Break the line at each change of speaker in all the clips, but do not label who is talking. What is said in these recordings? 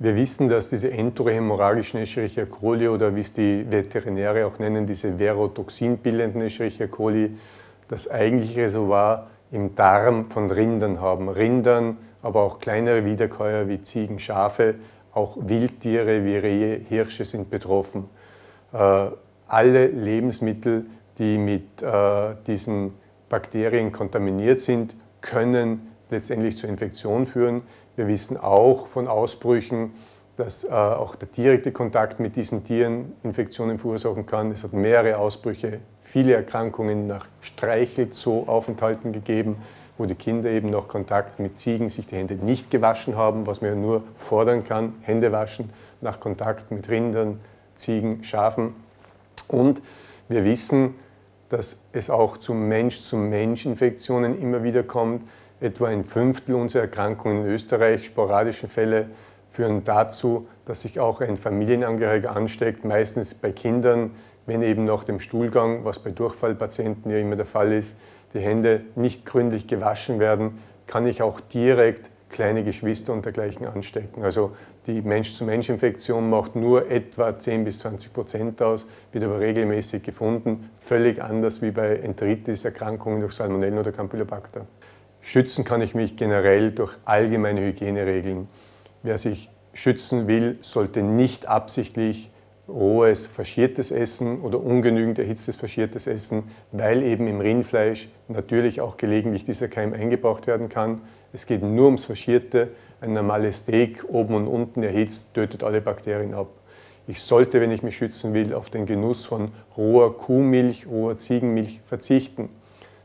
Wir wissen, dass diese enterohämorrhagischen Escherichia coli oder wie es die Veterinäre auch nennen, diese verotoxinbildenden Escherichia coli, das eigentliche Reservoir im Darm von Rindern haben. Rindern, aber auch kleinere Wiederkäuer wie Ziegen, Schafe, auch Wildtiere wie Rehe, Hirsche sind betroffen. Äh, alle Lebensmittel, die mit äh, diesen Bakterien kontaminiert sind, können letztendlich zur Infektion führen. Wir wissen auch von Ausbrüchen, dass äh, auch der direkte Kontakt mit diesen Tieren Infektionen verursachen kann. Es hat mehrere Ausbrüche, viele Erkrankungen nach Streichelzoo-Aufenthalten gegeben, wo die Kinder eben noch Kontakt mit Ziegen sich die Hände nicht gewaschen haben, was man ja nur fordern kann, Hände waschen nach Kontakt mit Rindern, Ziegen, Schafen. Und wir wissen, dass es auch zu Mensch-zu-Mensch-Infektionen immer wieder kommt. Etwa ein Fünftel unserer Erkrankungen in Österreich, sporadische Fälle, führen dazu, dass sich auch ein Familienangehöriger ansteckt, meistens bei Kindern, wenn eben nach dem Stuhlgang, was bei Durchfallpatienten ja immer der Fall ist, die Hände nicht gründlich gewaschen werden, kann ich auch direkt kleine Geschwister und dergleichen anstecken. Also die Mensch-zu-Mensch-Infektion macht nur etwa 10 bis 20 Prozent aus, wird aber regelmäßig gefunden, völlig anders wie bei Enteritis-Erkrankungen durch Salmonellen oder Campylobacter. Schützen kann ich mich generell durch allgemeine Hygieneregeln. Wer sich schützen will, sollte nicht absichtlich rohes, faschiertes Essen oder ungenügend erhitztes, faschiertes Essen, weil eben im Rindfleisch natürlich auch gelegentlich dieser Keim eingebracht werden kann. Es geht nur ums Faschierte. Ein normales Steak oben und unten erhitzt tötet alle Bakterien ab. Ich sollte, wenn ich mich schützen will, auf den Genuss von roher Kuhmilch, roher Ziegenmilch verzichten.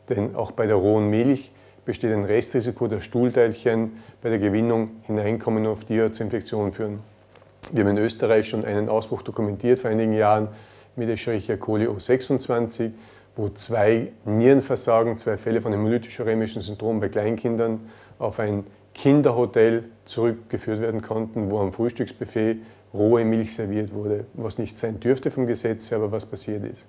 Denn auch bei der rohen Milch besteht ein Restrisiko, dass Stuhlteilchen bei der Gewinnung hineinkommen und auf die zur Infektion führen. Wir haben in Österreich schon einen Ausbruch dokumentiert vor einigen Jahren mit Escherichia coli O26, wo zwei Nierenversagen, zwei Fälle von hämolytisch-uremischen Syndrom bei Kleinkindern auf ein Kinderhotel zurückgeführt werden konnten, wo am Frühstücksbuffet rohe Milch serviert wurde, was nicht sein dürfte vom Gesetz aber was passiert ist.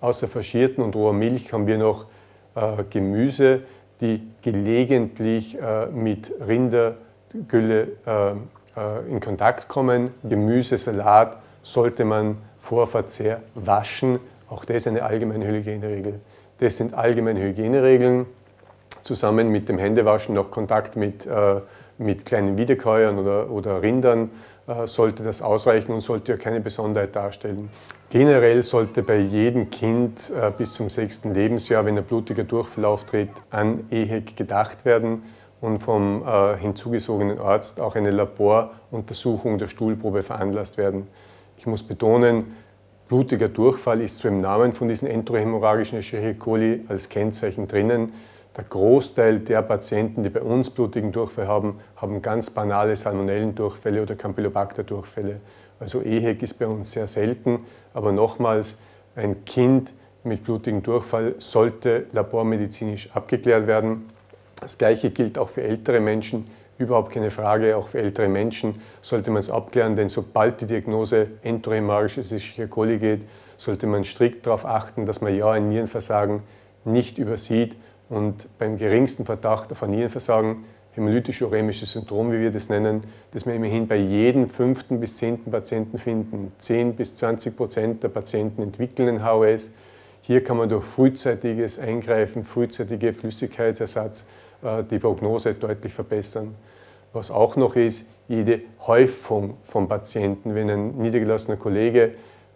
Außer faschierten und roher Milch haben wir noch äh, Gemüse, die gelegentlich äh, mit Rindergülle äh, äh, in Kontakt kommen. Gemüse, Salat sollte man vor Verzehr waschen. Auch das ist eine allgemeine Hygieneregel. Das sind allgemeine Hygieneregeln. Zusammen mit dem Händewaschen noch Kontakt mit, mit kleinen Wiederkäuern oder, oder Rindern sollte das ausreichen und sollte ja keine Besonderheit darstellen. Generell sollte bei jedem Kind äh, bis zum sechsten Lebensjahr, wenn ein blutiger Durchfall auftritt, an EHEC gedacht werden und vom äh, hinzugesogenen Arzt auch eine Laboruntersuchung der Stuhlprobe veranlasst werden. Ich muss betonen, blutiger Durchfall ist zwar im Namen von diesen enterohämorrhagischen Escherichia coli als Kennzeichen drinnen, der Großteil der Patienten, die bei uns blutigen Durchfall haben, haben ganz banale Salmonellendurchfälle oder Campylobacter-Durchfälle. Also EHEC ist bei uns sehr selten, aber nochmals, ein Kind mit blutigem Durchfall sollte labormedizinisch abgeklärt werden. Das Gleiche gilt auch für ältere Menschen. Überhaupt keine Frage, auch für ältere Menschen sollte man es abklären, denn sobald die Diagnose enterohämorrhagisches Escherichia coli geht, sollte man strikt darauf achten, dass man ja ein Nierenversagen nicht übersieht und beim geringsten Verdacht auf ein Nierenversagen, hämolytisch-uremisches Syndrom, wie wir das nennen, das wir immerhin bei jedem fünften bis zehnten Patienten finden. 10 bis 20 Prozent der Patienten entwickeln ein HOS. Hier kann man durch frühzeitiges Eingreifen, frühzeitige Flüssigkeitsersatz äh, die Prognose deutlich verbessern. Was auch noch ist, jede Häufung von Patienten. Wenn ein niedergelassener Kollege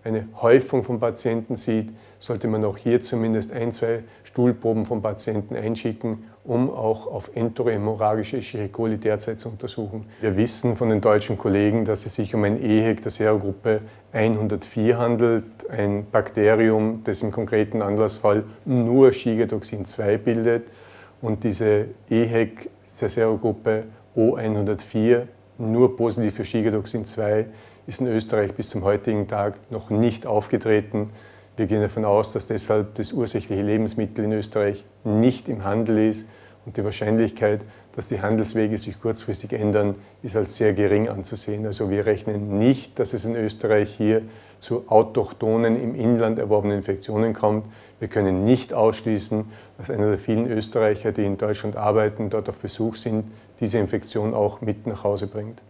eine Häufung von Patienten sieht, sollte man auch hier zumindest ein, zwei Stuhlproben von Patienten einschicken, um auch auf enterohämorrhagische Escherichia coli derzeit zu untersuchen. Wir wissen von den deutschen Kollegen, dass es sich um ein EHEC der Serogruppe 104 handelt, ein Bakterium, das im konkreten Anlassfall nur Shigedoxin 2 bildet. Und diese EHEC der Serogruppe O104, nur positiv für Shigedoxin 2, ist in Österreich bis zum heutigen Tag noch nicht aufgetreten. Wir gehen davon aus, dass deshalb das ursächliche Lebensmittel in Österreich nicht im Handel ist und die Wahrscheinlichkeit, dass die Handelswege sich kurzfristig ändern, ist als sehr gering anzusehen. Also wir rechnen nicht, dass es in Österreich hier zu autochthonen im Inland erworbenen Infektionen kommt. Wir können nicht ausschließen, dass einer der vielen Österreicher, die in Deutschland arbeiten, dort auf Besuch sind, diese Infektion auch mit nach Hause bringt.